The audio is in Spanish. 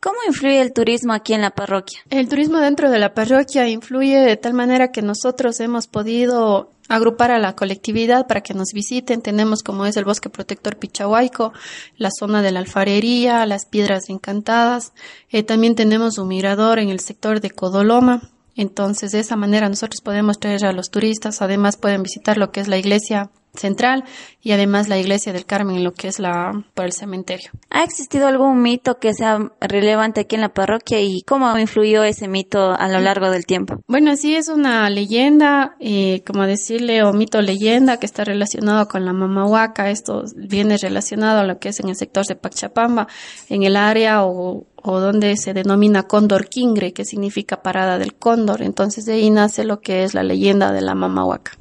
¿Cómo influye el turismo aquí en la parroquia? El turismo dentro de la parroquia influye de tal manera que nosotros hemos podido agrupar a la colectividad para que nos visiten. Tenemos como es el bosque protector Pichahuayco, la zona de la alfarería, las piedras encantadas. Eh, también tenemos un mirador en el sector de Codoloma. Entonces, de esa manera nosotros podemos traer a los turistas. Además, pueden visitar lo que es la iglesia central y además la iglesia del Carmen, lo que es la por el cementerio. ¿Ha existido algún mito que sea relevante aquí en la parroquia y cómo influyó ese mito a lo largo del tiempo? Bueno, sí es una leyenda, eh, como decirle, o mito leyenda que está relacionado con la mamahuaca. Esto viene relacionado a lo que es en el sector de Pachapamba, en el área o, o donde se denomina Cóndor Quingre, que significa parada del cóndor. Entonces de ahí nace lo que es la leyenda de la mamahuaca.